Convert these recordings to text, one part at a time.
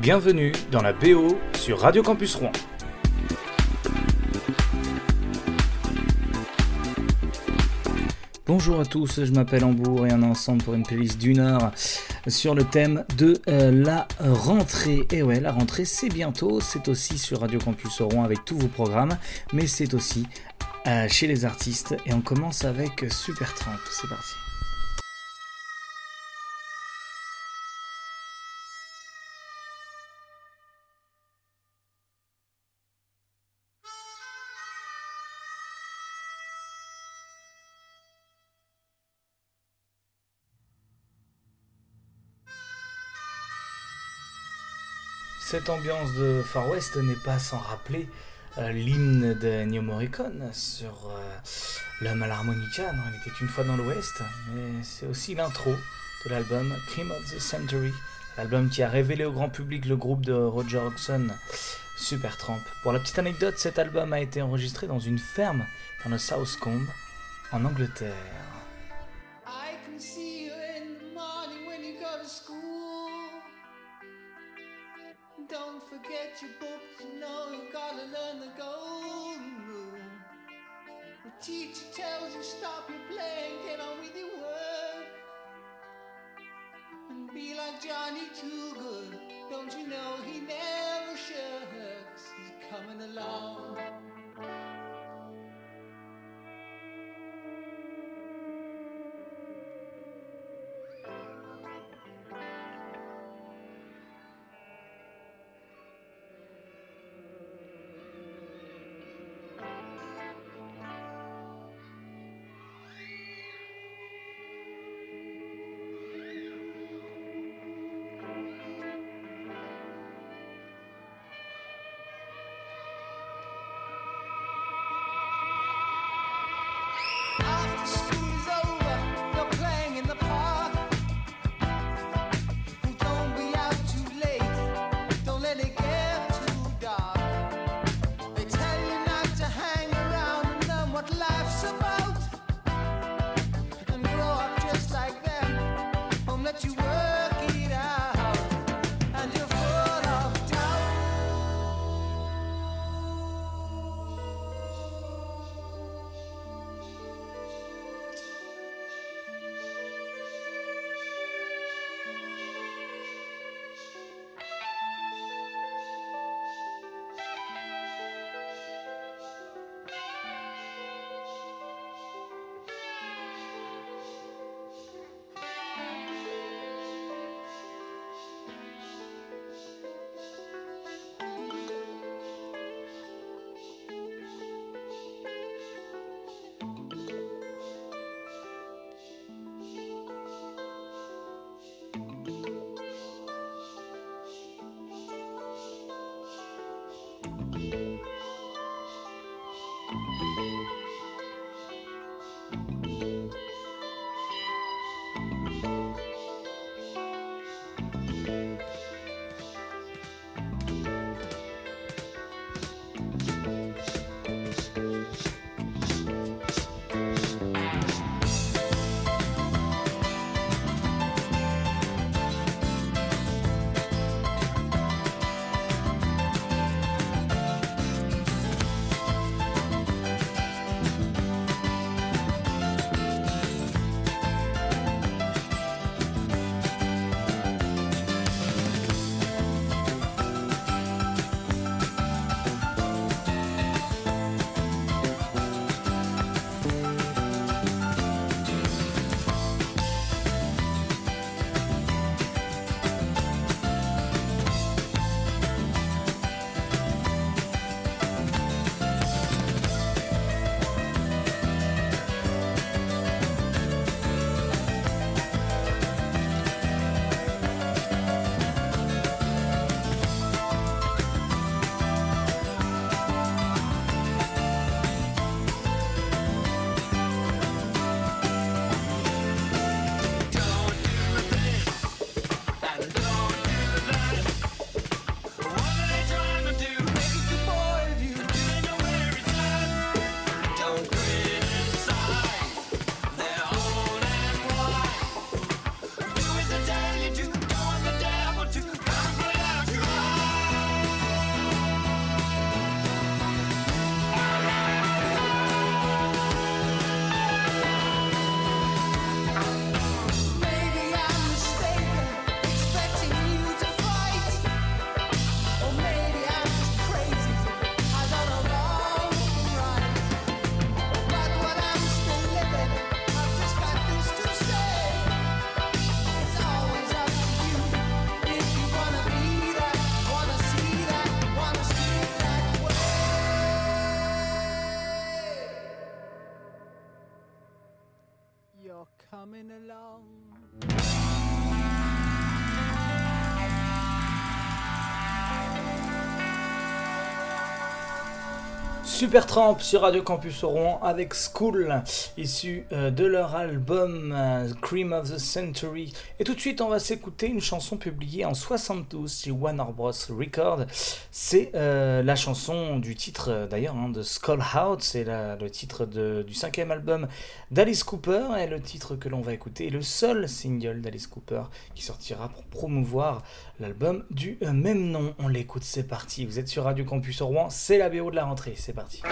Bienvenue dans la BO sur Radio Campus Rouen. Bonjour à tous, je m'appelle Hambourg et on est ensemble pour une playlist d'une heure sur le thème de euh, la rentrée. Et ouais, la rentrée c'est bientôt, c'est aussi sur Radio Campus Rouen avec tous vos programmes, mais c'est aussi euh, chez les artistes. Et on commence avec Super Tramp, c'est parti. Ambiance de Far West n'est pas sans rappeler euh, l'hymne de Ennio Morricone sur euh, l'homme à l'harmonica. Non, il était une fois dans l'Ouest, mais c'est aussi l'intro de l'album Cream of the Century, l'album qui a révélé au grand public le groupe de Roger Hodgson, Supertramp. Pour la petite anecdote, cet album a été enregistré dans une ferme dans le South Combe, en Angleterre. Johnny Too Good, don't you know he never shirks, he's coming along. coming along. Supertramp sur Radio Campus Rouen avec School, issu euh, de leur album euh, Cream of the Century. Et tout de suite, on va s'écouter une chanson publiée en 72 chez Warner Bros. Record. C'est euh, la chanson du titre d'ailleurs hein, de Skull c'est le titre du cinquième album d'Alice Cooper. Et le titre que l'on va écouter est le seul single d'Alice Cooper qui sortira pour promouvoir l'album du même nom. On l'écoute, c'est parti. Vous êtes sur Radio Campus Rouen, c'est la BO de la rentrée, c'est parti.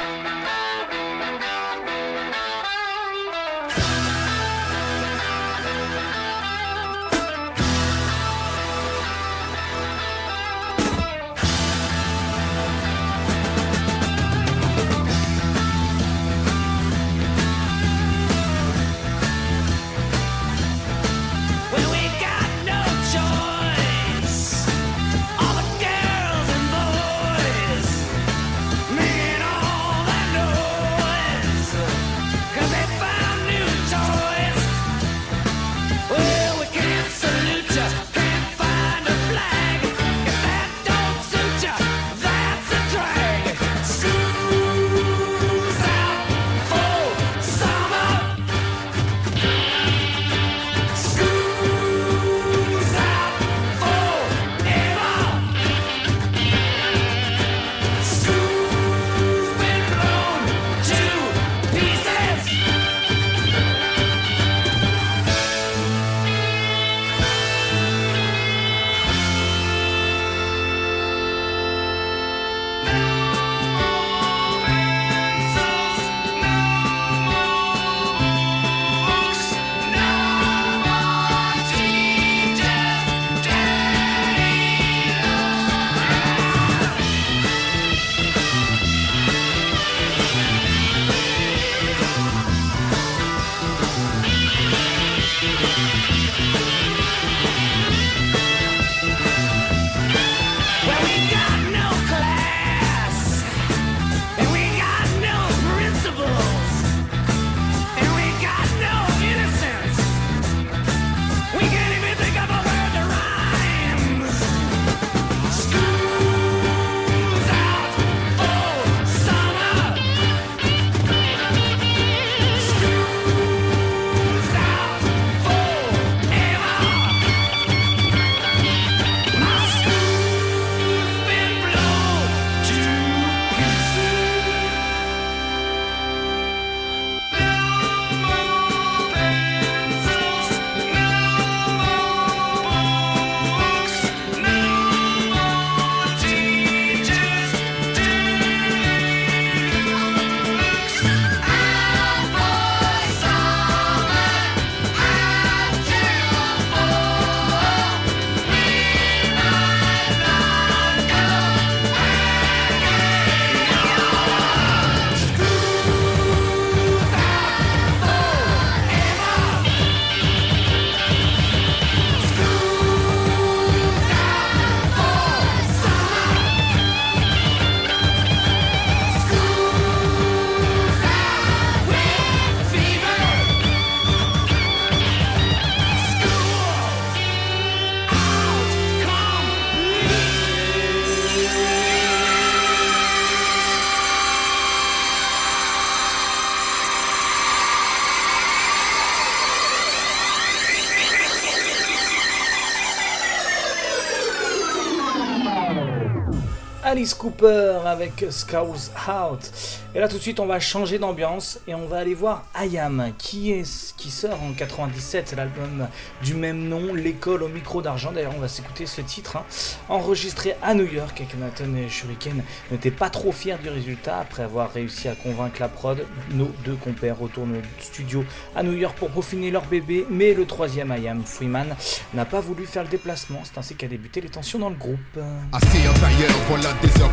Alice Cooper avec Skulls Out. Et là tout de suite on va changer d'ambiance et on va aller voir Ayam qui, est, qui sort en 97 l'album du même nom, l'école au micro d'argent. D'ailleurs on va s'écouter ce titre hein. enregistré à New York et Nathan et Shuriken n'étaient pas trop fiers du résultat après avoir réussi à convaincre la prod. Nos deux compères retournent au studio à New York pour peaufiner leur bébé mais le troisième Ayam Freeman n'a pas voulu faire le déplacement. C'est ainsi qu'a débuté les tensions dans le groupe.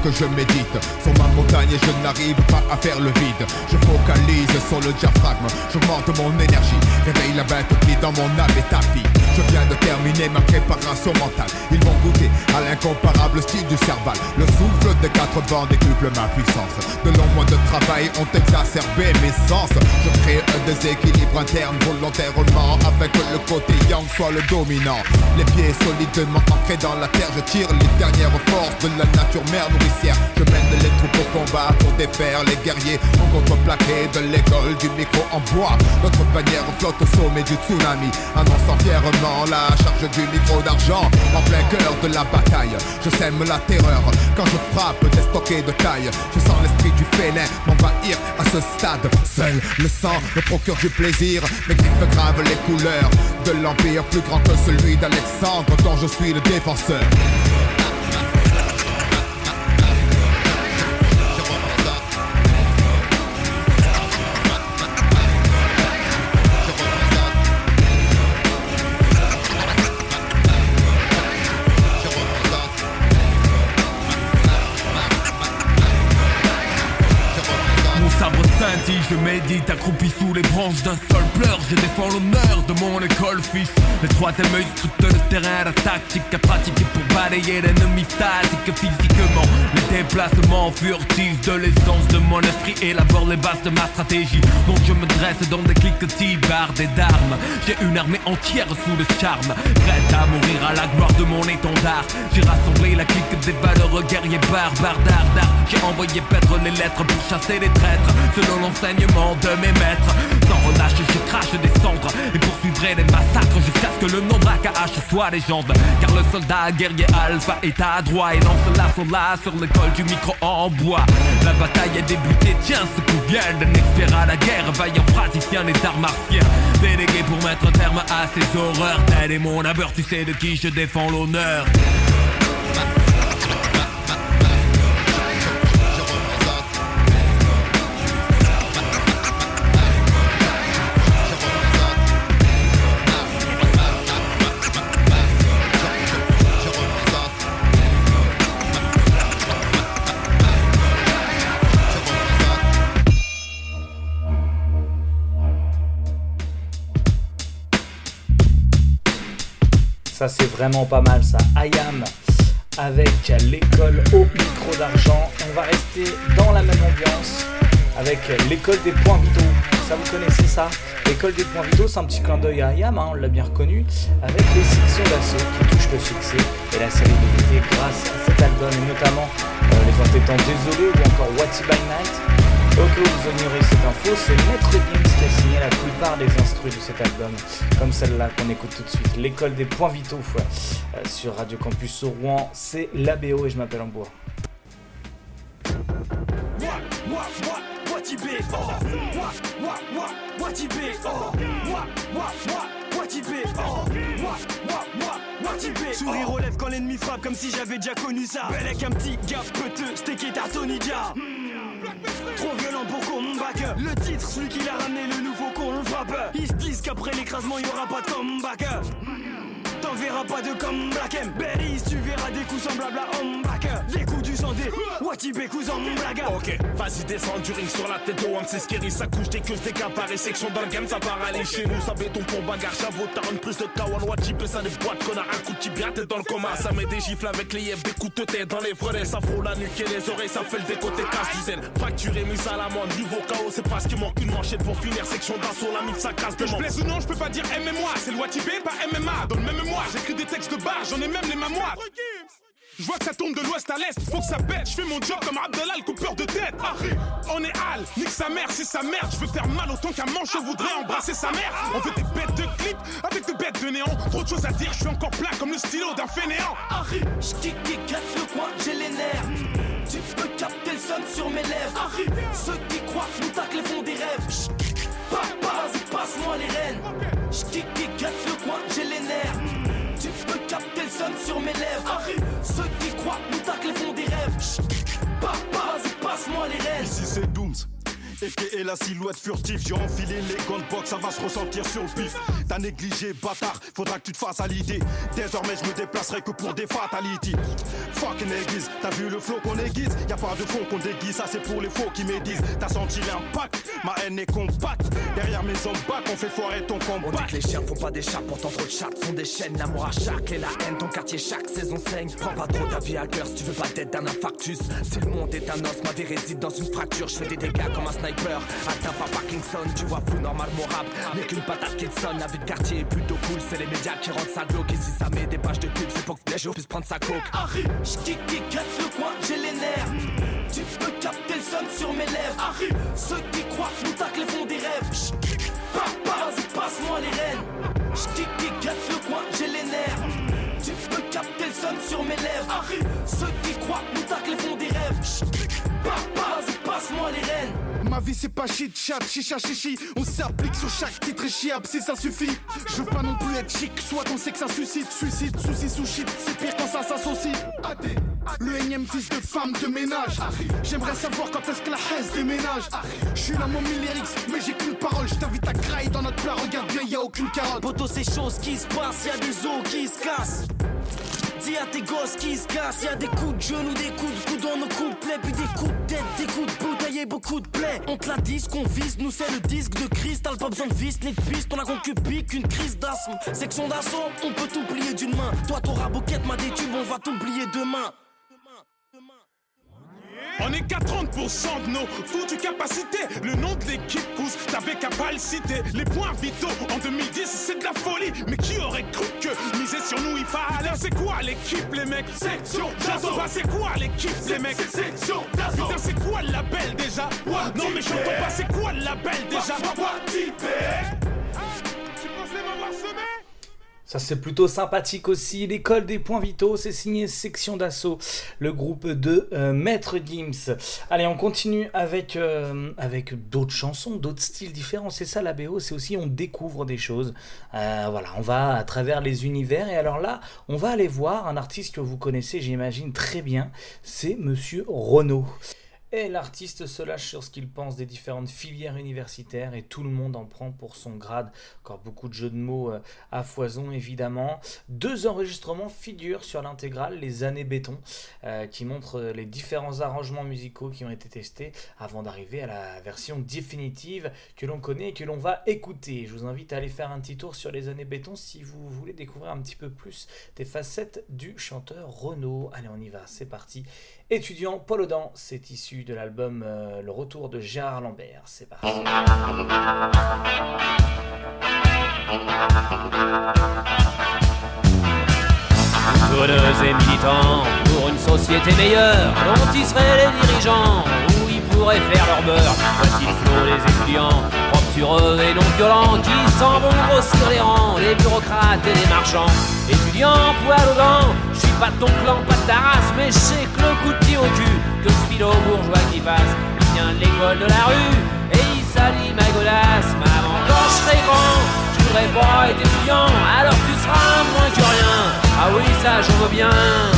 Que je médite Sur ma montagne et je n'arrive pas à faire le vide. Je focalise sur le diaphragme, j'augmente mon énergie Réveille la bête qui dans mon âme est tapis Je viens de terminer ma préparation mentale. Ils vont goûter à l'incomparable style du cerval. Le souffle des quatre vents décuple ma puissance. De longs mois de travail ont exacerbé mes sens. Je crée un déséquilibre interne volontairement afin que le côté yang soit le dominant. Les pieds solidement ancrés dans la terre, je tire les dernières forces de la nature mère nourricière. Je mène les troupes au combat pour défaire les guerriers en contreplaqué de l'école du micro en bois. Notre bannière flotte au sommet du tsunami, annonçant fièrement la charge du micro d'argent en plein cœur de la bataille. Je sème la terreur quand je frappe des stockés de taille. Je sens l'esprit du félin m'envahir à ce stade. Seul le sang me procure du plaisir, mes griffes gravent les couleurs de l'empire plus grand que celui d'Alexandre dont je suis le défenseur. Je médite accroupi sous les branches d'un seul pleur. Je défends l'honneur de mon école fils. Le troisième œil scrute le terrain La tactique à pratiquer pour balayer l'ennemi statique. Physiquement, les déplacements furtifs De l'essence de mon esprit élabore les bases de ma stratégie. Donc je me dresse dans des cliquetis bardés d'armes J'ai une armée entière sous le charme. Prête à mourir à la gloire de mon étendard. J'ai rassemblé la clique des valeureux guerriers barbares d'art J'ai envoyé paître les lettres pour chasser les traîtres. Selon de mes maîtres. Sans relâche je crache des cendres Et poursuivrai les massacres jusqu'à ce que le nom H soit légende. Car le soldat guerrier alpha est à droit Et lance la là sur l'école du micro en bois. La bataille est débutée, tiens ce qu'on vient d'un à la guerre Vaillant praticien des arts martiens. Délégué pour mettre terme à ces horreurs. Tel est mon abeur, tu sais de qui je défends l'honneur Ça, c'est vraiment pas mal, ça. Ayam avec l'école au micro d'argent. On va rester dans la même ambiance avec l'école des points vitaux. Ça, vous connaissez ça? L'école des points vitaux, c'est un petit clin d'œil à Ayam, hein, on l'a bien reconnu, avec les sections d'assaut qui touchent le succès et la célébrité grâce à cet album, et notamment euh, les entêtants Désolé ou encore What's by Night. Ok, vous ignorez cette info, c'est Maître Gims qui a signé la plupart des instrus de cet album, comme celle-là qu'on écoute tout de suite, l'école des points vitaux euh, sur Radio Campus au Rouen, c'est l'ABO et je m'appelle Ambour. Sourire aux lèvres quand l'ennemi frappe comme si j'avais déjà connu ça. Bel avec un petit gars peuteux, steak et. Trop violent pour qu'on Le titre, celui qui l'a ramené, le nouveau con, on frappe Ils se disent qu'après l'écrasement, y aura pas de comeback T'en verras pas de M. Berries, tu verras des coups semblables à Homeback. Watibé cousin mon blague. Ok, vas-y, descends du ring sur la tête de One, c'est scary. Ça couche des queues, des caparés, section dans le game, ça part aller chez nous. Ça béton pour bagarre, j'avoue, t'as plus de Kawan. Watibé, ça des boîtes, connard, un coup de tibia, t'es dans le coma. Ça met des gifles avec les yeux, des coups de tête dans les volets. Ça frôle la nuque et les oreilles, ça fait le décoté casse du zen. Fracturé, mise à la main, niveau chaos, c'est parce qu'il manque une manchette pour finir. Section d'assaut, la mix, ça casse de je ou non, je peux pas dire MMA, c'est le Watibé, pas MMA. Dans le même mémoire, j'écris des textes de barre, j'en ai même les mains moites. Je vois que ça tombe de l'ouest à l'est, faut que ça pète. Je fais mon job comme Abdallah, le coupeur de tête. On est Al, nique sa mère, c'est sa merde. Je veux faire mal autant qu'un manche, je voudrais embrasser sa mère. On veut des bêtes de clip avec des bêtes de néant. Trop de choses à dire, je suis encore plein comme le stylo d'un fainéant. J'kick et le coin, j'ai les nerfs. Tu peux capter le son sur mes lèvres. Harry, ceux qui croient nous taclent font des rêves. Papa, vas-y, passe-moi les rênes. J'kick et le sur mes lèvres. Ceux qui croient nous taclent Dooms. la silhouette furtive. J'ai enfilé les gants de boxe, ça va se ressentir sur le pif. T'as négligé, bâtard, faudra que tu te fasses à l'idée. Désormais, je me déplacerai que pour des fatalities. Fucking aiguise, t'as vu le flow qu'on aiguise? Y a pas de faux qu'on déguise, ça c'est pour les faux qui médisent. T'as senti l'impact, ma haine est compacte. Derrière mes hommes on fait foirer ton combat. On dit que les chiens font pas des chats, pourtant trop de chats font des chaînes. L'amour à chaque et la haine, ton quartier chaque saison saigne. Prends pas trop ta vie à cœur si tu veux pas d'être d'un infarctus. Si le monde est un os, ma vie réside dans une fracture. Je fais des dégâts comme un sniper. Atteins pas Parkinson, tu vois flou normal mon rap. N'est qu'une patate qui sonne, la vie de quartier est plutôt cool. C'est les médias qui rendent ça glauque. Et si ça met des pages de pub, c'est pour que les gens puissent prendre sa coke. Harry, j'kick le coin, j'ai les nerfs. Tu peux capter le son sur mes lèvres. Harry, ceux qui croient nous tac les des rêves. Papa, vas-y, passe-moi les rênes. J'kick le coin, j'ai les nerfs. Tu peux capter le son sur mes lèvres. Harry, Ma vie c'est pas shit, chat, chicha, chichi. On s'applique sur chaque titre et chiable si ça suffit. Je veux pas non plus être chic, soit on sait que ça suscite. Suicide, souci, sous shit, c'est pire quand ça s'associe. Le énième fils de femme de ménage. J'aimerais savoir quand est-ce que la haine déménage. Je suis là mon lyrics, mais j'ai qu'une parole. Je t'invite à crailler dans notre plat, regarde bien, y a aucune carotte. Poto c'est choses qui se passent, y a des os qui se cassent. Dis à tes gosses qui se cassent, y a des coups de genoux, des coups de coups dans nos couplets, puis des coups de tête, des coups beaucoup de plaies. On te la dit, qu'on vise, nous c'est le disque de cristal, pas besoin de vis ni de on a concupé qu'une crise d'asthme. Section d'assaut, on peut t'oublier d'une main. Toi t'auras bouquette, ma tubes, on va t'oublier demain. On est qu'à 30% de nos foutues capacités. Le nom de l'équipe pousse, t'avais qu'à pas le citer. Les points vitaux en 2010, c'est de la folie. Mais qui aurait cru que miser sur nous il fallait? C'est quoi l'équipe, les mecs? Section d'assaut. Bah, c'est quoi l'équipe, les mecs? Section d'assaut. Putain, c'est quoi le label déjà? Non, mais j'entends pas, c'est quoi le label déjà? Ça c'est plutôt sympathique aussi. L'école des points vitaux, c'est signé Section d'Assaut, le groupe de euh, Maître Gims. Allez, on continue avec, euh, avec d'autres chansons, d'autres styles différents. C'est ça la BO, c'est aussi on découvre des choses. Euh, voilà, on va à travers les univers. Et alors là, on va aller voir un artiste que vous connaissez, j'imagine très bien. C'est Monsieur Renaud. Et l'artiste se lâche sur ce qu'il pense des différentes filières universitaires et tout le monde en prend pour son grade. Encore beaucoup de jeux de mots euh, à foison évidemment. Deux enregistrements figurent sur l'intégrale Les années béton euh, qui montrent les différents arrangements musicaux qui ont été testés avant d'arriver à la version définitive que l'on connaît et que l'on va écouter. Je vous invite à aller faire un petit tour sur Les années béton si vous voulez découvrir un petit peu plus des facettes du chanteur Renaud. Allez on y va, c'est parti. Étudiant Paul Audan, c'est issu de l'album euh, Le Retour de Gérard Lambert. C'est parti. Tourneuses et militants pour une société meilleure, dont ils seraient les dirigeants, où ils pourraient faire leur beurre. Voici le flot des étudiants, propres sur eux et non violents, qui s'en vont grossir les rangs, les bureaucrates et les marchands. Étudiants, poil aux dents, je suis pas ton clan, pas ta race, mais je sais que le coup de pied au cul, que je file aux bourgeois qui passe, il vient de l'école de la rue, et il salit ma godasse. Maman, quand je serai grand, je voudrais pas être étudiant, alors tu seras moins que rien. Ah oui, ça, j'en veux bien.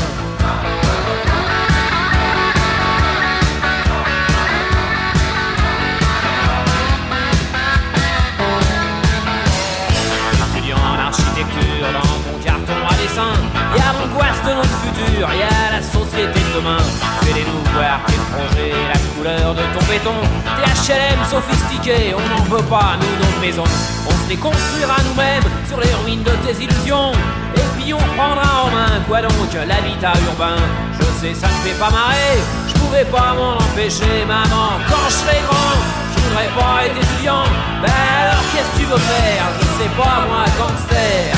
A la société de demain. Fais-les-nous voir tes projets, la couleur de ton béton, tes HLM sophistiqués, on n'en veut pas, nous, nos maisons. On se les construira nous-mêmes sur les ruines de tes illusions. Et puis on prendra en main, quoi donc, l'habitat urbain. Je sais, ça ne fait pas marrer, je pouvais pas m'en empêcher, maman. Quand je serai grand, je voudrais pas être étudiant. Ben alors qu'est-ce que tu veux faire? Je sais pas, moi, gangster.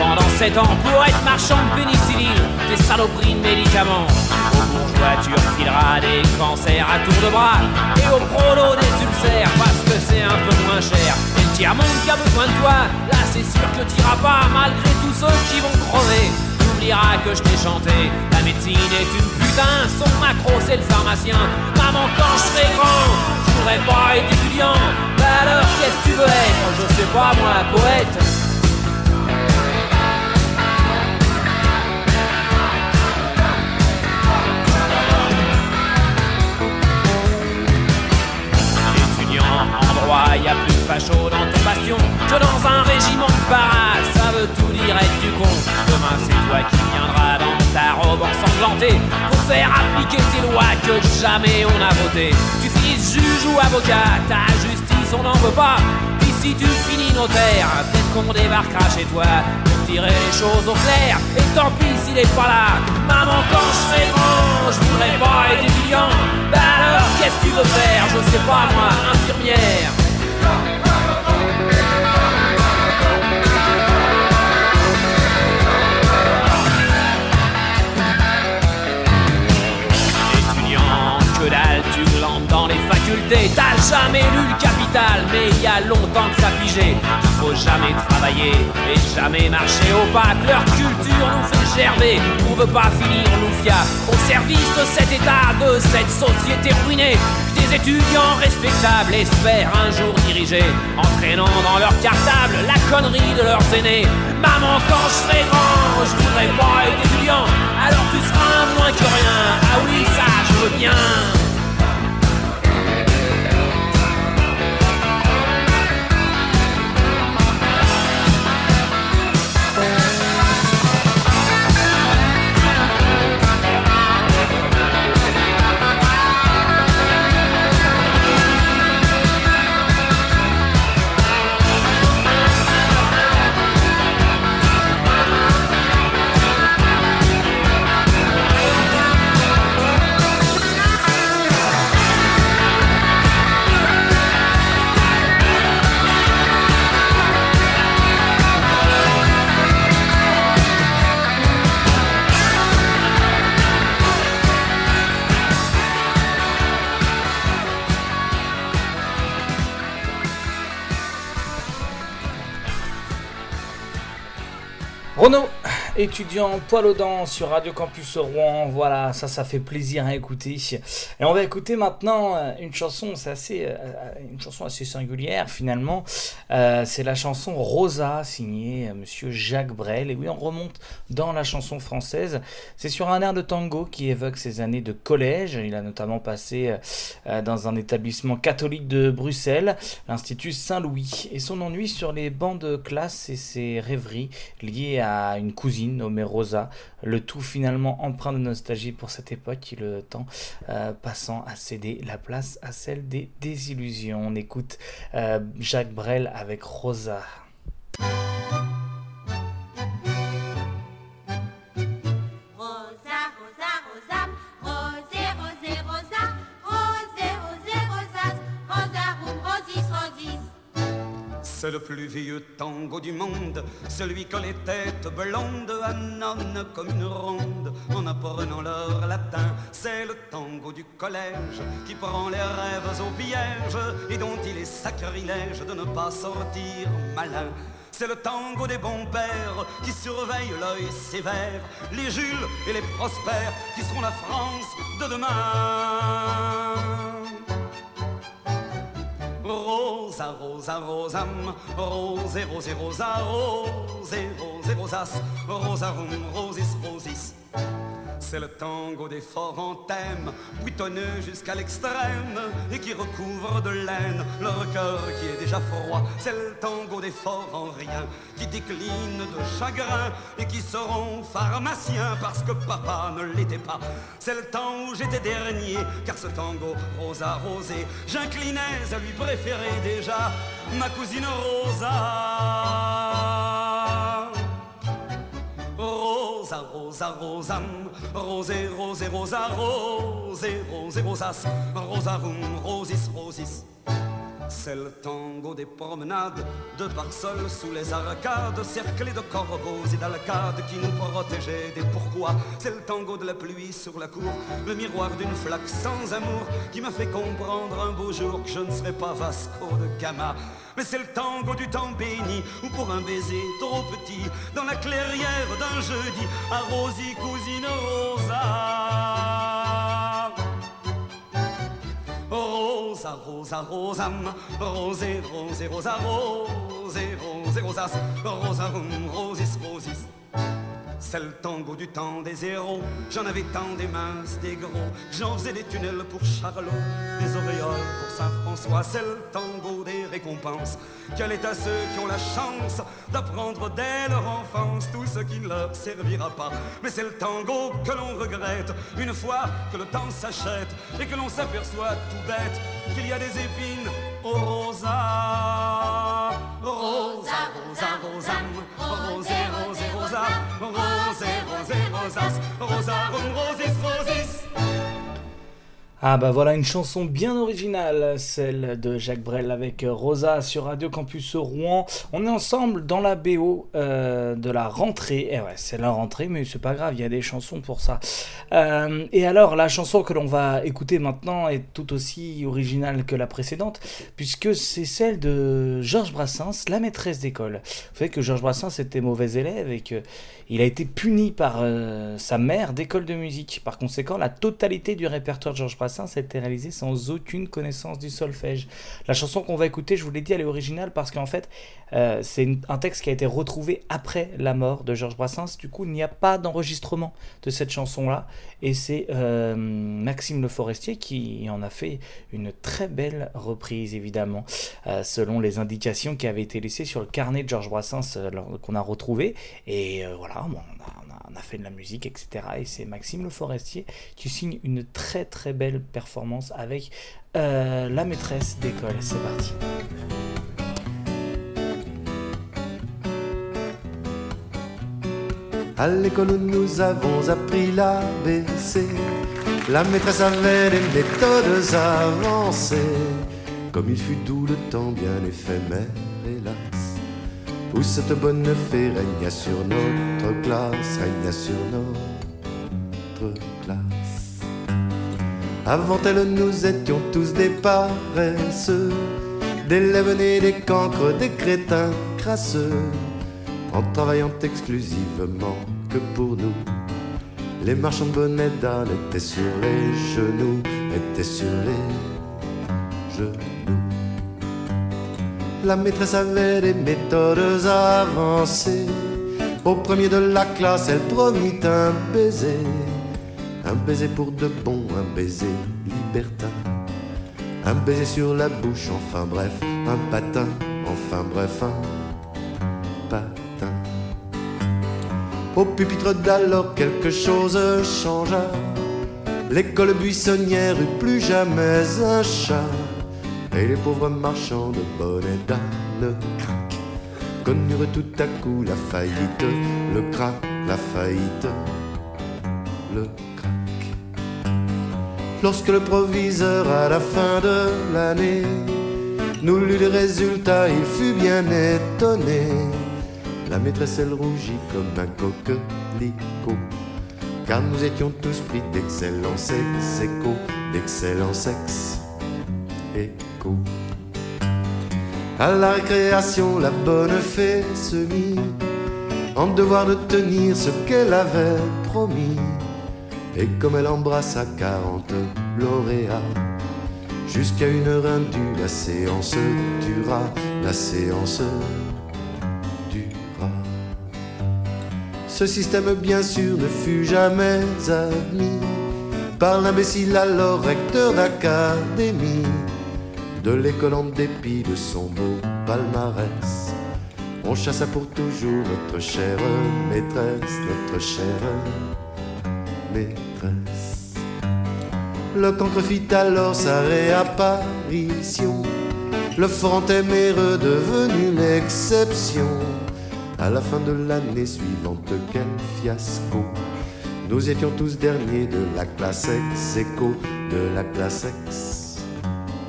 Pendant 7 ans pour être marchand de pénicilline, des saloperies de médicaments. Aux bourgeois, tu refileras des cancers à tour de bras, et au prolo des ulcères, parce que c'est un peu moins cher. Et le tiers-monde qui a besoin de toi, là c'est sûr que t'iras pas, malgré tous ceux qui vont crever. Tu oublieras que je t'ai chanté, la médecine est une putain, son macro c'est le pharmacien. Maman, quand je serai grand, je voudrais pas être étudiant. Bah alors, qu'est-ce que tu veux être? Je sais pas, moi, poète. Y a plus de facho dans ton bastion que dans un régiment de parade. Ça veut tout dire être du con. Demain, c'est toi qui viendras dans ta robe ensanglantée pour faire appliquer tes lois que jamais on a votées. Tu finis juge ou avocat, ta justice on n'en veut pas. Puis si tu finis notaire, peut-être qu'on débarquera chez toi pour tirer les choses au clair. Et tant pis s'il est pas là. Maman, quand je serai grand, je voudrais pas être étudiant. Bah alors, qu'est-ce que tu veux faire? Je sais pas moi, infirmière. T'as jamais lu le capital, mais il y a longtemps que t'as pigé qu'il faut jamais travailler et jamais marcher au pas. Leur culture nous fait gerber, on veut pas finir l'oufia au service de cet état, de cette société ruinée. Des étudiants respectables espèrent un jour diriger, entraînant dans leur cartable la connerie de leurs aînés. Maman, quand je serai grand, je voudrais pas être étudiant, alors tu seras moins que rien. Ah oui, ça je veux bien. Renaud étudiant poil aux dents sur Radio Campus Rouen. Voilà, ça, ça fait plaisir à écouter. Et on va écouter maintenant euh, une chanson, c'est assez, euh, euh, une chanson assez singulière finalement. c'est la chanson Rosa, signée Monsieur Jacques Brel. Et oui, on remonte dans la chanson française. C'est sur un air de tango qui évoque ses années de collège. Il a notamment passé dans un établissement catholique de Bruxelles, l'Institut Saint-Louis. Et son ennui sur les bancs de classe et ses rêveries liées à une cousine nommé Rosa, le tout finalement empreint de nostalgie pour cette époque le temps euh, passant à céder la place à celle des désillusions. On écoute euh, Jacques Brel avec Rosa. C'est le plus vieux tango du monde, celui que les têtes blondes annonnent comme une ronde en apprenant leur latin. C'est le tango du collège qui prend les rêves au piège et dont il est sacrilège de ne pas sortir malin. C'est le tango des bons pères qui surveillent l'œil sévère, les Jules et les prospères qui seront la France de demain. Rosa, rosa, rosam, rose, rose, rosa, rose, rose, rosas, rosarum, rosis, rosis. C'est le tango des forts en thème, buitonneux jusqu'à l'extrême, et qui recouvre de laine leur cœur qui est déjà froid. C'est le tango des forts en rien, qui décline de chagrin, et qui seront pharmaciens parce que papa ne l'était pas. C'est le temps où j'étais dernier, car ce tango rosa rosé, j'inclinais à lui préférer déjà ma cousine Rosa. Rosa, rosa, rosam, rosé, rosé, rosa, rosé, rosé, rosas, rosarum, rosis, rosis. C'est le tango des promenades, de parsoles sous les arcades, cerclés de corbeaux et d'alcades qui nous protégeaient des pourquoi. C'est le tango de la pluie sur la cour, le miroir d'une flaque sans amour qui m'a fait comprendre un beau jour que je ne serais pas Vasco de Gama. Mais c'est le tango du temps béni, ou pour un baiser trop petit, dans la clairière d'un jeudi, à Rosie, cousine Rosa. Rosa, rosa, rosam, rosé, rosé, rosa, rosé, rosé, rosas, rosarum, rosis, rosis. C'est le tango du temps des héros. J'en avais tant des minces, des gros. J'en faisais des tunnels pour Charlot, des auréoles pour Saint-François. C'est le tango des récompenses. Quel est à ceux qui ont la chance d'apprendre dès leur enfance tout ce qui ne leur servira pas? Mais c'est le tango que l'on regrette une fois que le temps s'achète et que l'on s'aperçoit tout bête qu'il y a des épines au rosa. Rosa, rosa, rosa, rosé, rosé, rosa, rosé, rosé, rosas, rosarum, rosis, rosis. Ah bah voilà une chanson bien originale, celle de Jacques Brel avec Rosa sur Radio Campus Rouen. On est ensemble dans la BO euh, de la rentrée. Et ouais, c'est la rentrée, mais c'est pas grave, il y a des chansons pour ça. Euh, et alors, la chanson que l'on va écouter maintenant est tout aussi originale que la précédente, puisque c'est celle de Georges Brassens, la maîtresse d'école. Vous savez que Georges Brassens était mauvais élève et que il a été puni par euh, sa mère d'école de musique. Par conséquent, la totalité du répertoire de Georges Brassens a été réalisée sans aucune connaissance du solfège. La chanson qu'on va écouter, je vous l'ai dit, elle est originale parce qu'en fait, euh, c'est un texte qui a été retrouvé après la mort de Georges Brassens. Du coup, il n'y a pas d'enregistrement de cette chanson-là. Et c'est euh, Maxime Le Forestier qui en a fait une très belle reprise, évidemment, selon les indications qui avaient été laissées sur le carnet de Georges Brassens qu'on a retrouvé. Et voilà, on a, fait de la musique, etc. Et c'est Maxime Le Forestier qui signe une très très belle performance avec euh, la maîtresse d'école. C'est parti. À l'école nous avons appris l'ABC, la maîtresse avait des méthodes avancées. Comme il fut tout le temps bien éphémère, où cette bonne fée régna sur notre classe, régna sur notre classe. Avant elle, nous étions tous des paresseux, des nés, des cancres, des crétins crasseux, en travaillant exclusivement que pour nous. Les marchands de bonnets d'âne étaient sur les genoux, étaient sur les genoux. La maîtresse avait des méthodes avancées. Au premier de la classe, elle promit un baiser. Un baiser pour de bon, un baiser libertin. Un baiser sur la bouche, enfin bref, un patin, enfin bref, un patin. Au pupitre d'alors, quelque chose changea. L'école buissonnière eut plus jamais un chat. Et les pauvres marchands de bonnets d'âne craquent Connurent tout à coup la faillite, le crack, la faillite, le crack. Lorsque le proviseur à la fin de l'année nous lut les résultats, il fut bien étonné. La maîtresse elle rougit comme un coquelicot, car nous étions tous pris d'excellents sexe écho, d'excellents sexe écho. À la récréation, la bonne fée se mit en devoir de tenir ce qu'elle avait promis. Et comme elle embrassa quarante lauréats, jusqu'à une heure indue, la séance dura, la séance dura. Ce système, bien sûr, ne fut jamais admis par l'imbécile alors recteur d'académie de l'école en dépit de son beau palmarès. On chassa pour toujours notre chère maîtresse, notre chère maîtresse. Le cancre fit alors sa réapparition, le front téméreux devenu l'exception. À la fin de l'année suivante, quel fiasco! Nous étions tous derniers de la classe ex écho, de la classe ex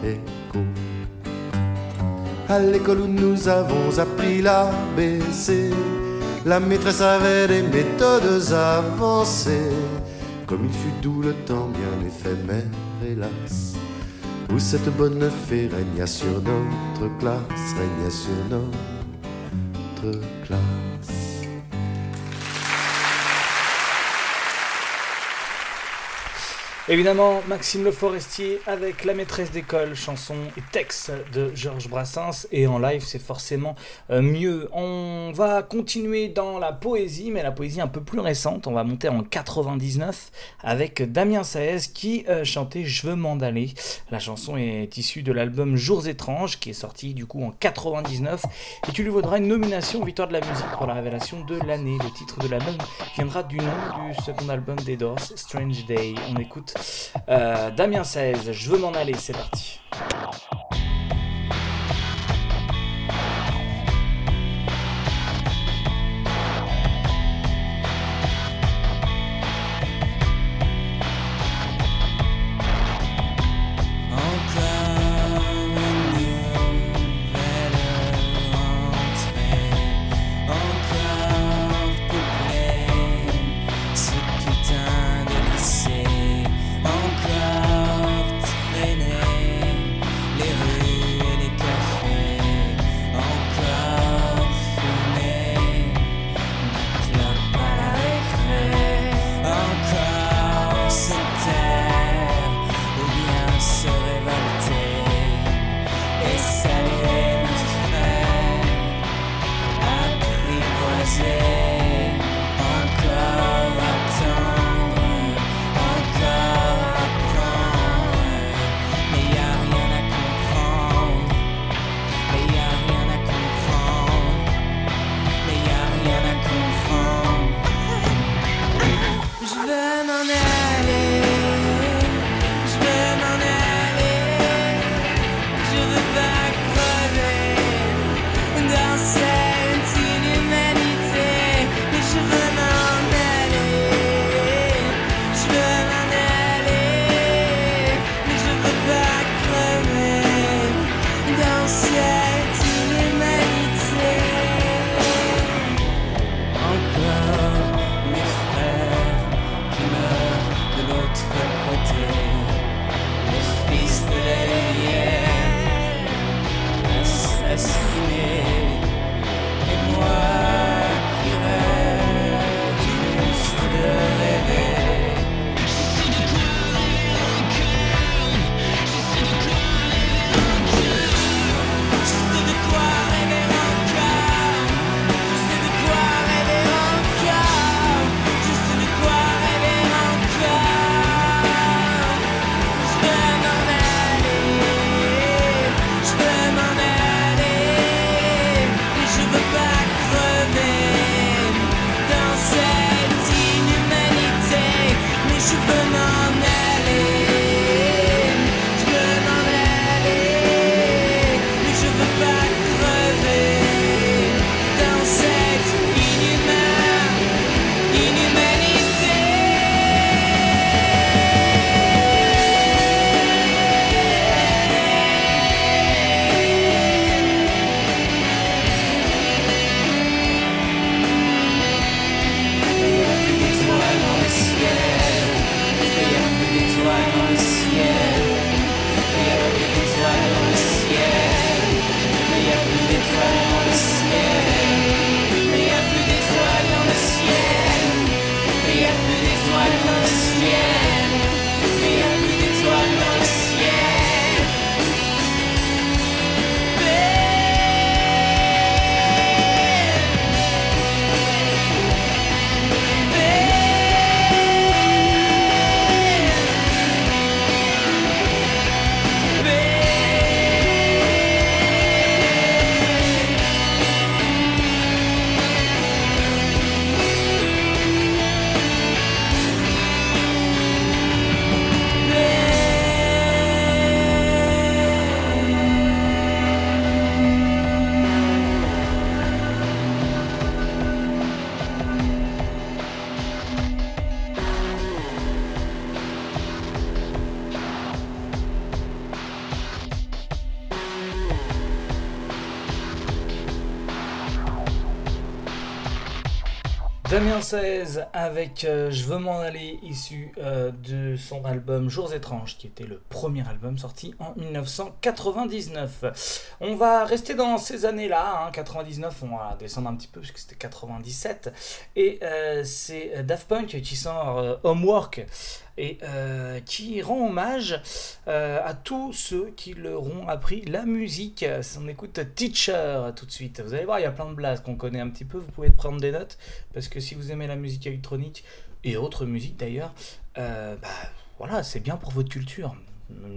écho. À l'école où nous avons appris l'ABC, la maîtresse avait des méthodes avancées. Comme il fut doux le temps bien éphémère, hélas, où cette bonne fée régna sur notre classe, régna sur notre classe. Évidemment, Maxime Le Forestier avec La maîtresse d'école, chanson et texte de Georges Brassens. Et en live, c'est forcément euh, mieux. On va continuer dans la poésie, mais la poésie un peu plus récente. On va monter en 99 avec Damien Saez qui euh, chantait Je veux m'en aller. La chanson est issue de l'album Jours étranges qui est sorti du coup en 99. Et tu lui vaudras une nomination Victoire de la musique pour la révélation de l'année. Le titre de l'album viendra du nom du second album des Doors, Strange Day. On écoute euh, Damien 16, je veux m'en aller, c'est parti. 16 avec euh, Je veux m'en aller, issu euh, de son album Jours étranges, qui était le premier album sorti en 1999. On va rester dans ces années-là, 99, hein, on va descendre un petit peu puisque c'était 97, et euh, c'est Daft Punk qui sort Homework. Et qui rend hommage à tous ceux qui leur ont appris la musique. On écoute Teacher tout de suite. Vous allez voir, il y a plein de blagues qu'on connaît un petit peu. Vous pouvez prendre des notes parce que si vous aimez la musique électronique et autres musiques d'ailleurs, bah, voilà, c'est bien pour votre culture.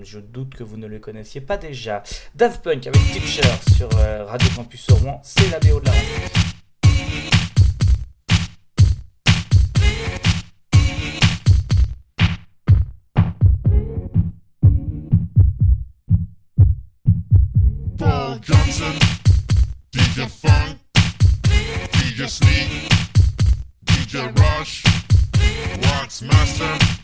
Je doute que vous ne le connaissiez pas déjà. Daft Punk avec Teacher sur euh, Radio Campus Rouen, c'est la BO de la rentrée. Johnson, DJ Funk, DJ Sneak, DJ Rush, Wax Master,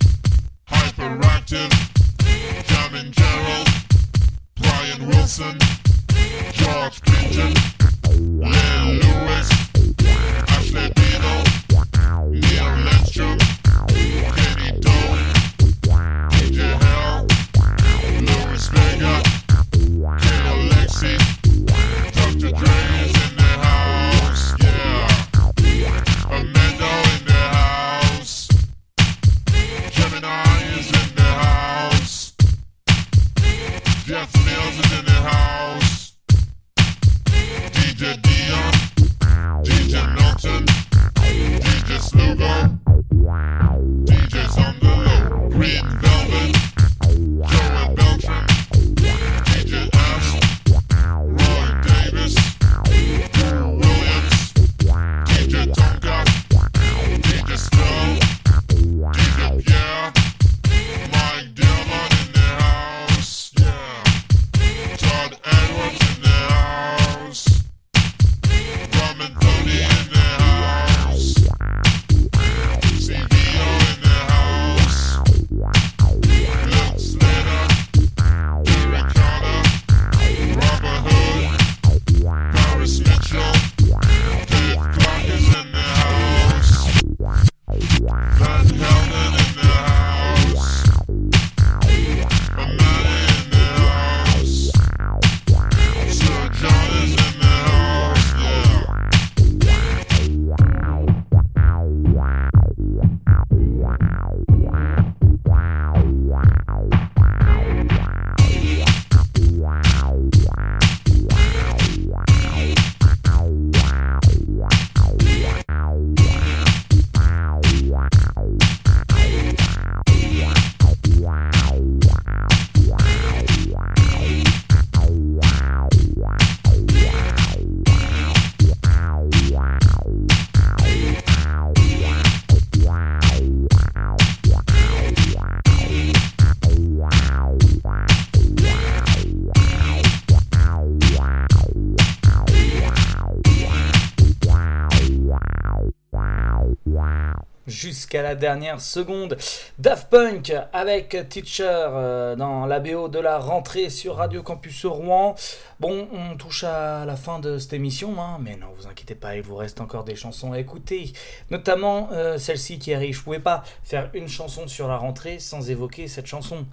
jusqu'à la dernière seconde. Daft Punk avec Teacher euh, dans la BO de la rentrée sur Radio Campus Rouen. Bon, on touche à la fin de cette émission, hein, mais non, vous inquiétez pas, il vous reste encore des chansons à écouter. Notamment euh, celle-ci qui arrive. Je pouvais pas faire une chanson sur la rentrée sans évoquer cette chanson.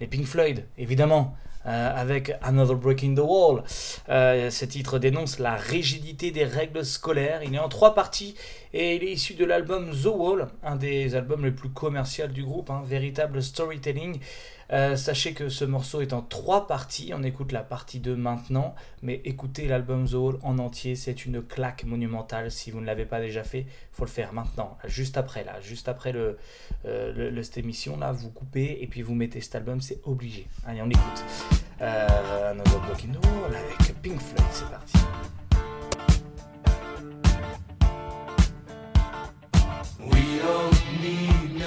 Les Pink Floyd, évidemment. Euh, avec Another Breaking the Wall. Euh, ce titre dénonce la rigidité des règles scolaires. Il est en trois parties et il est issu de l'album The Wall, un des albums les plus commerciaux du groupe, un véritable storytelling. Euh, sachez que ce morceau est en trois parties, on écoute la partie 2 maintenant, mais écoutez l'album The Wall en entier, c'est une claque monumentale. Si vous ne l'avez pas déjà fait, faut le faire maintenant, juste après, là, juste après le, euh, le- cette émission, là, vous coupez et puis vous mettez cet album, c'est obligé. Allez, on écoute. Another Broken Wall avec Pink Floyd, c'est parti. We need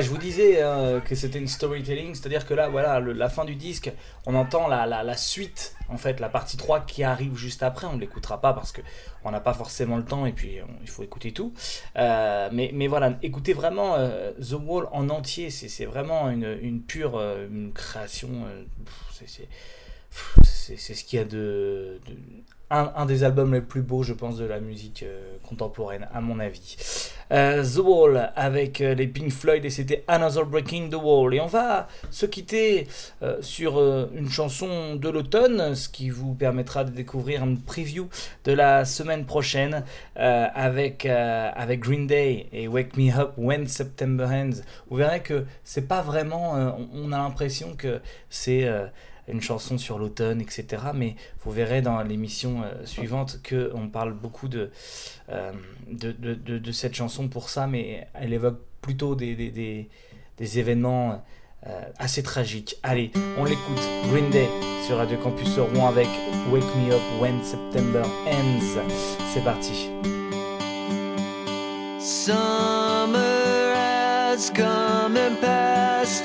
Je vous disais euh, que c'était une storytelling, c'est-à-dire que là, voilà, la fin du disque, on entend la, suite, en fait, la partie 3 qui arrive juste après. On ne l'écoutera pas parce que on n'a pas forcément le temps et puis on- il faut écouter tout. Euh, mais, voilà, écoutez vraiment euh, The Wall en entier, c'est vraiment une, pure euh, une création. euh, c'est- ce qu'il y a de. un, des albums les plus beaux, je pense, de la musique euh, contemporaine, à mon avis. Euh, The Wall avec euh, les Pink Floyd et c'était Another Breaking the Wall. Et on va se quitter euh, sur une chanson de l'automne, ce qui vous permettra de découvrir une preview de la semaine prochaine avec, avec Green Day et Wake Me Up When September Ends. Vous verrez que c'est pas vraiment. on a l'impression que c'est. Une chanson sur l'automne, etc. Mais vous verrez dans l'émission euh, suivante que on parle beaucoup de, euh, de, de, de- de cette chanson pour ça, mais elle évoque plutôt des, des, des- des événements euh, assez tragiques. Allez, on l'écoute. Green Day sur Radio Campus Rouen avec Wake Me Up When September Ends. C'est parti. Summer has come and passed.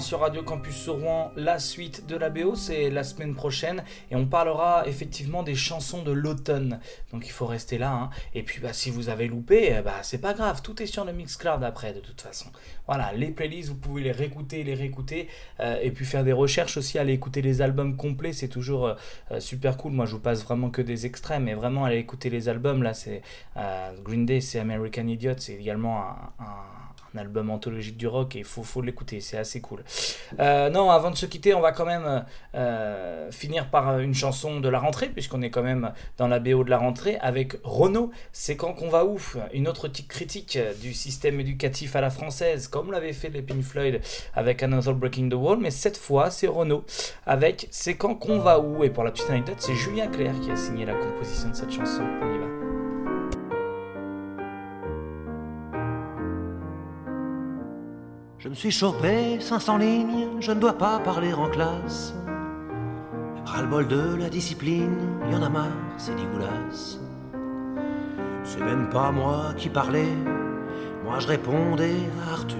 Sur Radio Campus Rouen. La suite de la BO, c'est la semaine prochaine et on parlera effectivement des chansons de l'automne. Donc il faut rester là. hein. Et puis bah, si vous avez loupé, eh bah, c'est pas grave, tout est sur le Mixcloud après de toute façon. Voilà, les playlists, vous pouvez les réécouter, les réécouter euh, et puis faire des recherches aussi, aller écouter les albums complets, c'est toujours euh, euh, super cool. Moi je vous passe vraiment que des extraits, mais vraiment aller écouter les albums là, c'est Green Day, c'est American Idiot, c'est également un- un album anthologique du rock et il faut, faut l'écouter, c'est assez cool. Euh, non, avant de se quitter, on va quand même euh, finir par une chanson de la rentrée, puisqu'on est quand même dans la BO de la rentrée, avec Renault. C'est quand qu'on va ouf Une autre critique du système éducatif à la française, comme l'avait fait les Pink Floyd avec Another Breaking the Wall, mais cette fois, c'est Renault avec C'est quand qu'on va où? Et pour la petite anecdote, c'est Julien Clerc qui a signé la composition de cette chanson. On y va. Je me suis chopé 500 lignes, je ne dois pas parler en classe. Ras-le-bol de la discipline, y en a marre, c'est dégueulasse. C'est même pas moi qui parlais, moi je répondais à Arthur,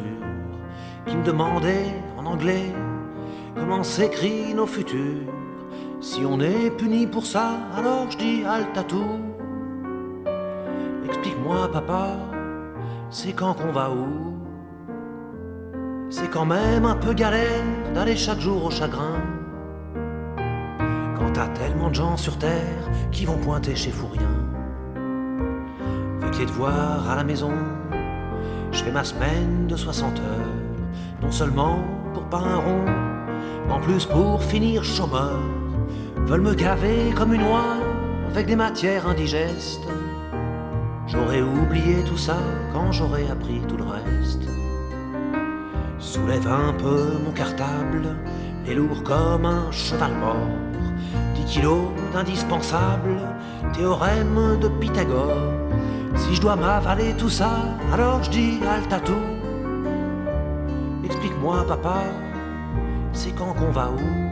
qui me demandait en anglais comment s'écrit nos futurs. Si on est puni pour ça, alors je dis halte à tout. Explique-moi, papa, c'est quand qu'on va où? C'est quand même un peu galère d'aller chaque jour au chagrin. Quand t'as tellement de gens sur terre qui vont pointer chez Fourien. Avec les devoirs à la maison, je fais ma semaine de 60 heures. Non seulement pour pas un rond, mais en plus pour finir chômeur. Veulent me gaver comme une oie avec des matières indigestes. J'aurais oublié tout ça quand j'aurais appris tout le reste. Soulève un peu mon cartable, les lourd comme un cheval mort. 10 kilos d'indispensable, théorème de Pythagore. Si je dois m'avaler tout ça, alors je dis tout. Explique-moi, papa, c'est quand qu'on va où?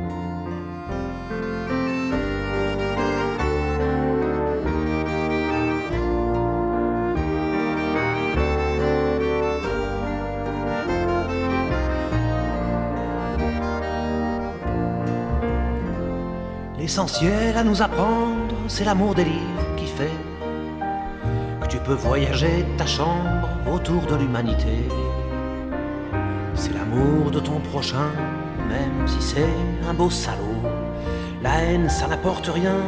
L'essentiel à nous apprendre, c'est l'amour des livres qui fait que tu peux voyager ta chambre autour de l'humanité. C'est l'amour de ton prochain, même si c'est un beau salaud. La haine, ça n'apporte rien,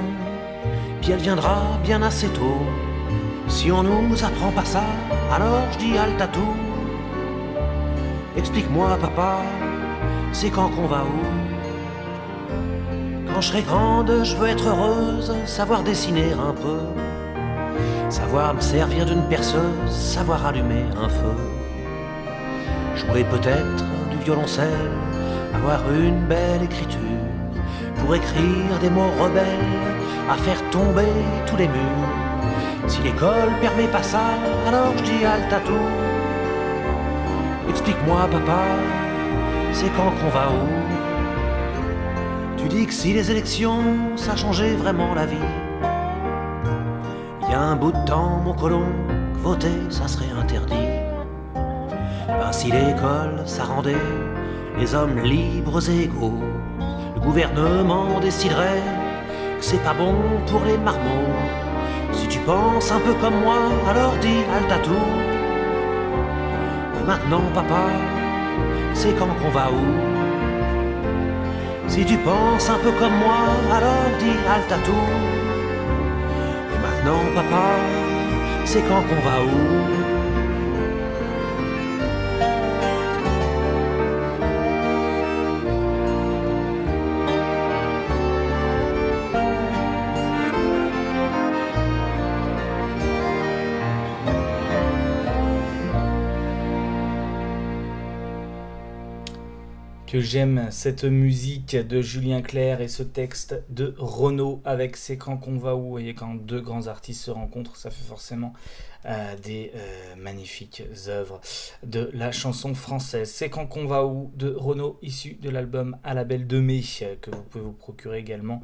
puis elle viendra bien assez tôt. Si on nous apprend pas ça, alors je dis halte à tout. Explique-moi, papa, c'est quand qu'on va où? Quand je serai grande, je veux être heureuse, savoir dessiner un peu, savoir me servir d'une perceuse, savoir allumer un feu, jouer peut-être du violoncelle, avoir une belle écriture, pour écrire des mots rebelles, à faire tomber tous les murs. Si l'école permet pas ça, alors je dis halte à tout. Explique-moi, papa, c'est quand qu'on va où? Tu dis que si les élections, ça changeait vraiment la vie. Il y a un bout de temps, mon colon, que voter, ça serait interdit. Ben, si l'école, ça rendait les hommes libres et égaux, le gouvernement déciderait que c'est pas bon pour les marmots. Si tu penses un peu comme moi, alors dis tout. Et maintenant, papa, c'est quand qu'on va où? Si tu penses un peu comme moi, alors dis halte à tout. Et maintenant, papa, c'est quand qu'on va où? Que j'aime cette musique de Julien Clerc et ce texte de Renaud avec C'est quand qu'on va où et quand deux grands artistes se rencontrent, ça fait forcément euh, des euh, magnifiques œuvres de la chanson française. C'est quand qu'on va où de Renault, issu de l'album À la belle de mai, euh, que vous pouvez vous procurer également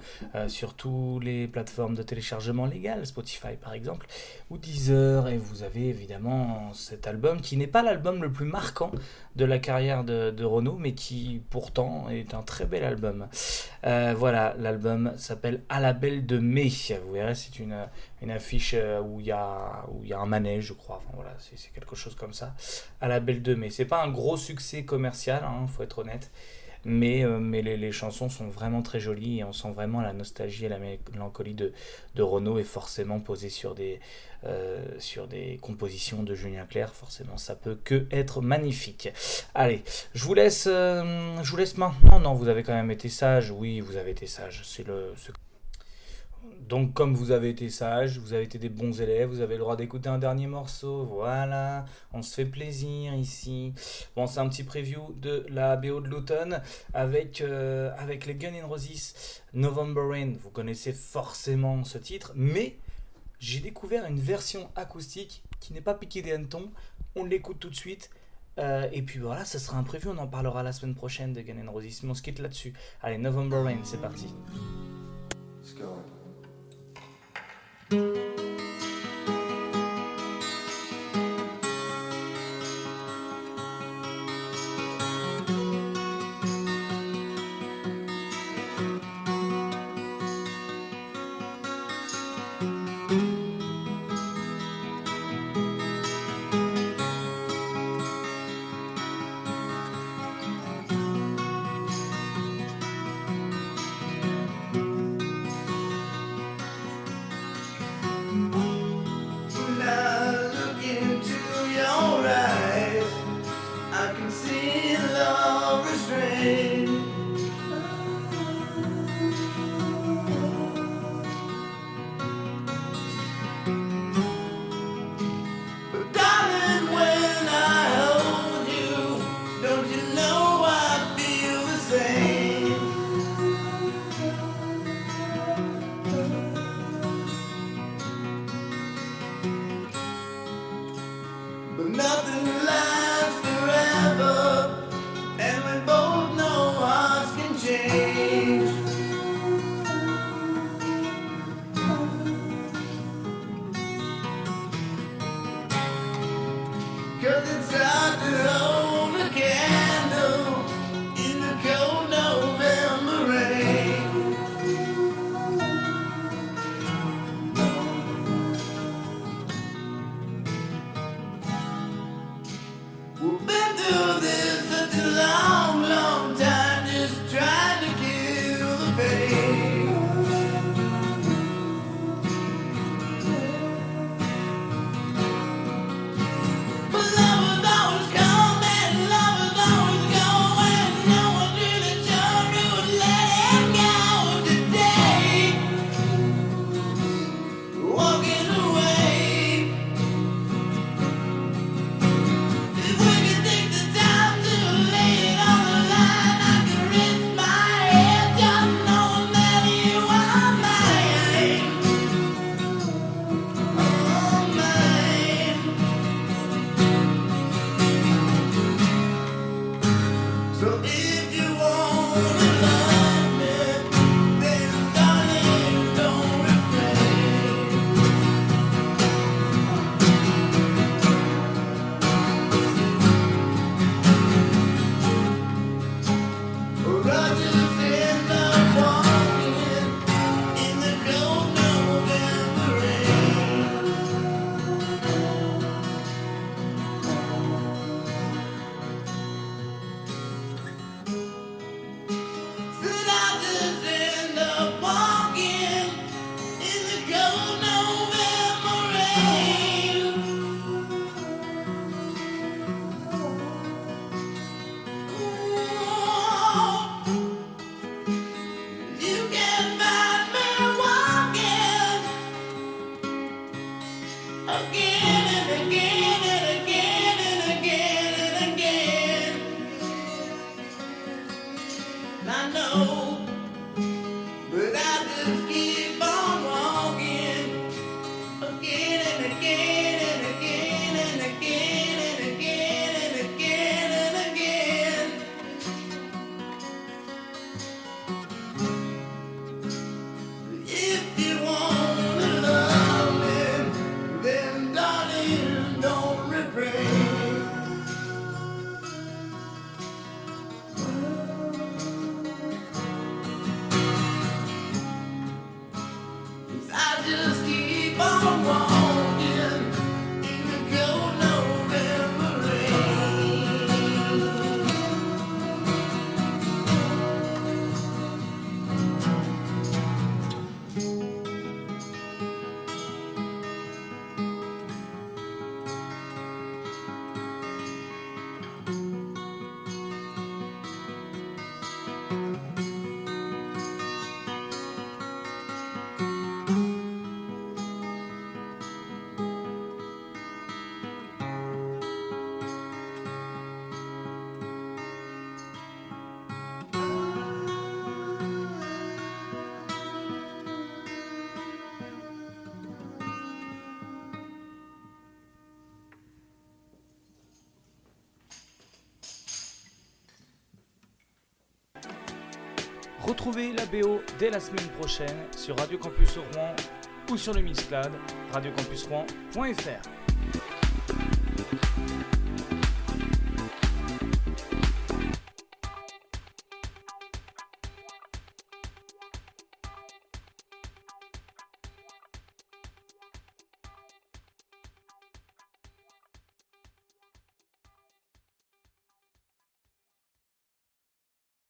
sur toutes les plateformes de téléchargement légal, Spotify par exemple, ou Deezer. Et vous avez évidemment cet album qui n'est pas l'album le plus marquant de la carrière de, de Renault, mais qui pourtant est un très bel album. Euh, voilà, l'album s'appelle À la belle de mai. Vous verrez, c'est une, affiche euh, où il y a un manège, je crois. Enfin voilà, c'est quelque chose comme ça. À la belle de mai. C'est pas un gros succès commercial, hein, faut être honnête. Mais, euh, les, chansons sont vraiment très jolies et on sent vraiment la nostalgie et la mélancolie de, de Renault est forcément posée sur des, euh, sur des compositions de Julien Clerc. Forcément, ça peut que être magnifique. Allez, je vous laisse, euh, je vous laisse maintenant. Non, vous avez quand même été sage. Oui, vous avez été sage. C'est le. Donc, comme vous avez été sage, vous avez été des bons élèves, vous avez le droit d'écouter un dernier morceau. Voilà, on se fait plaisir ici. Bon, c'est un petit preview de la BO de l'automne avec, euh, avec les Guns N' Roses November Rain. Vous connaissez forcément ce titre, mais j'ai découvert une version acoustique qui n'est pas piquée des hannetons. On l'écoute tout de suite. Euh, et puis voilà, ça sera preview, on en parlera la semaine prochaine de Guns N' Roses. Mais on se quitte là-dessus. Allez, November Rain, c'est parti. When baby. Retrouvez la BO dès la semaine prochaine sur Radio Campus Rouen ou sur le Mixcloud radiocampusrouen.fr.